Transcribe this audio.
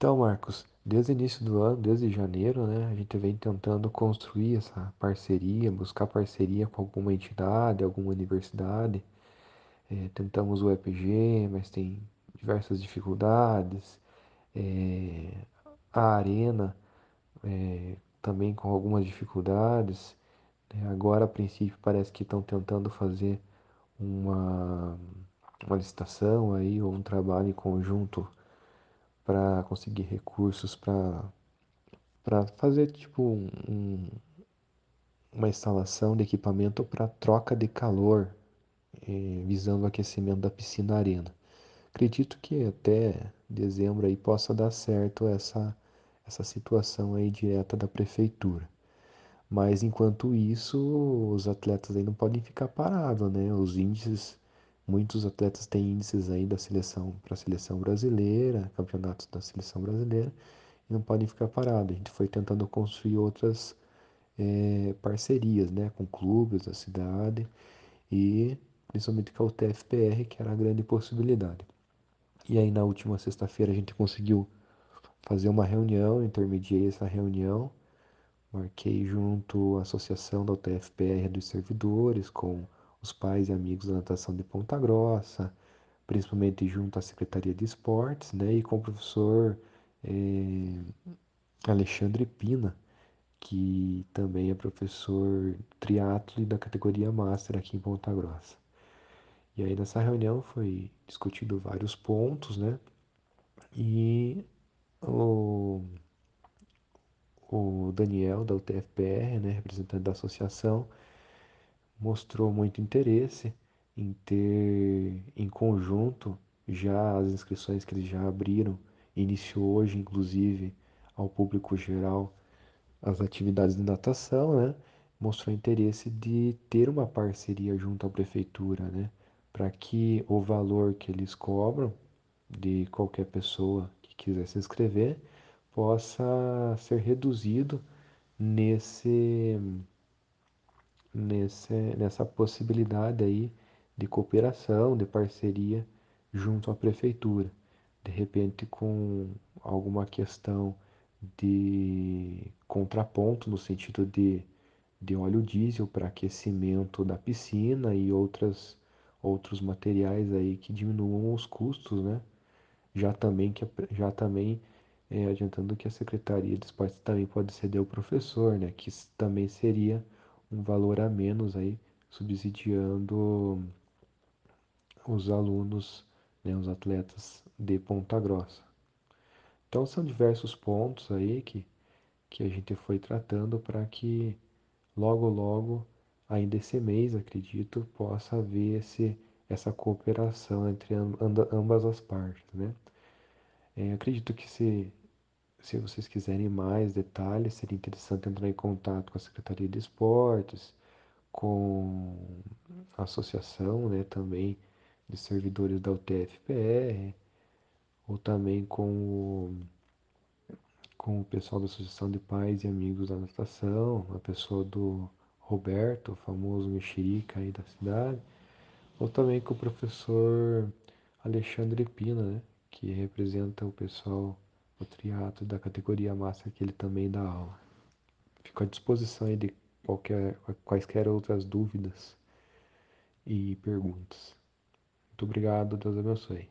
Então, Marcos, desde o início do ano, desde janeiro, né, a gente vem tentando construir essa parceria, buscar parceria com alguma entidade, alguma universidade. Eh, tentamos o EPG, mas tem diversas dificuldades. Eh, a Arena, eh, também com algumas dificuldades. Eh, agora, a princípio, parece que estão tentando fazer uma, uma licitação aí, ou um trabalho em conjunto para conseguir recursos para fazer tipo um, uma instalação de equipamento para troca de calor, eh, visando o aquecimento da piscina arena. Acredito que até dezembro aí possa dar certo essa, essa situação aí direta da prefeitura. Mas enquanto isso, os atletas aí não podem ficar parados, né? Os índices, muitos atletas têm índices aí da seleção para a seleção brasileira, campeonatos da seleção brasileira, e não podem ficar parados. A gente foi tentando construir outras é, parcerias, né, com clubes da cidade e principalmente com a UTFPR, que era a grande possibilidade. E aí na última sexta-feira a gente conseguiu fazer uma reunião, intermediei essa reunião, marquei junto à associação da UTFPR dos servidores, com os pais e amigos da natação de Ponta Grossa, principalmente junto à Secretaria de Esportes, né, e com o professor eh, Alexandre Pina, que também é professor triatlo da categoria Master aqui em Ponta Grossa. E aí nessa reunião foi discutido vários pontos, né? E o, o Daniel da UTFPR, né, representante da associação, mostrou muito interesse em ter em conjunto já as inscrições que eles já abriram, iniciou hoje inclusive ao público geral as atividades de natação, né? Mostrou interesse de ter uma parceria junto à prefeitura, né? Para que o valor que eles cobram de qualquer pessoa que quiser se inscrever possa ser reduzido nesse, nesse, nessa possibilidade aí de cooperação, de parceria junto à prefeitura. De repente, com alguma questão de contraponto no sentido de, de óleo diesel para aquecimento da piscina e outras, outros materiais aí que diminuam os custos, né? Já também, que, já também é, adiantando que a Secretaria de Esportes também pode ceder ao professor, né? Que também seria um valor a menos aí, subsidiando os alunos, né, os atletas de Ponta Grossa. Então são diversos pontos aí que, que a gente foi tratando para que logo logo, ainda esse mês, acredito, possa haver esse, essa cooperação entre ambas as partes, né? É, acredito que se, se vocês quiserem mais detalhes, seria interessante entrar em contato com a Secretaria de Esportes, com a associação, né, também de servidores da UTFPR, ou também com o, com o pessoal da Associação de Pais e Amigos da Natação, a pessoa do Roberto, o famoso mexerica aí da cidade, ou também com o professor Alexandre Pina, né, que representa o pessoal, o triatlo da categoria massa, que ele também dá aula. Fico à disposição aí de qualquer, quaisquer outras dúvidas e perguntas. Muito obrigado, Deus abençoe.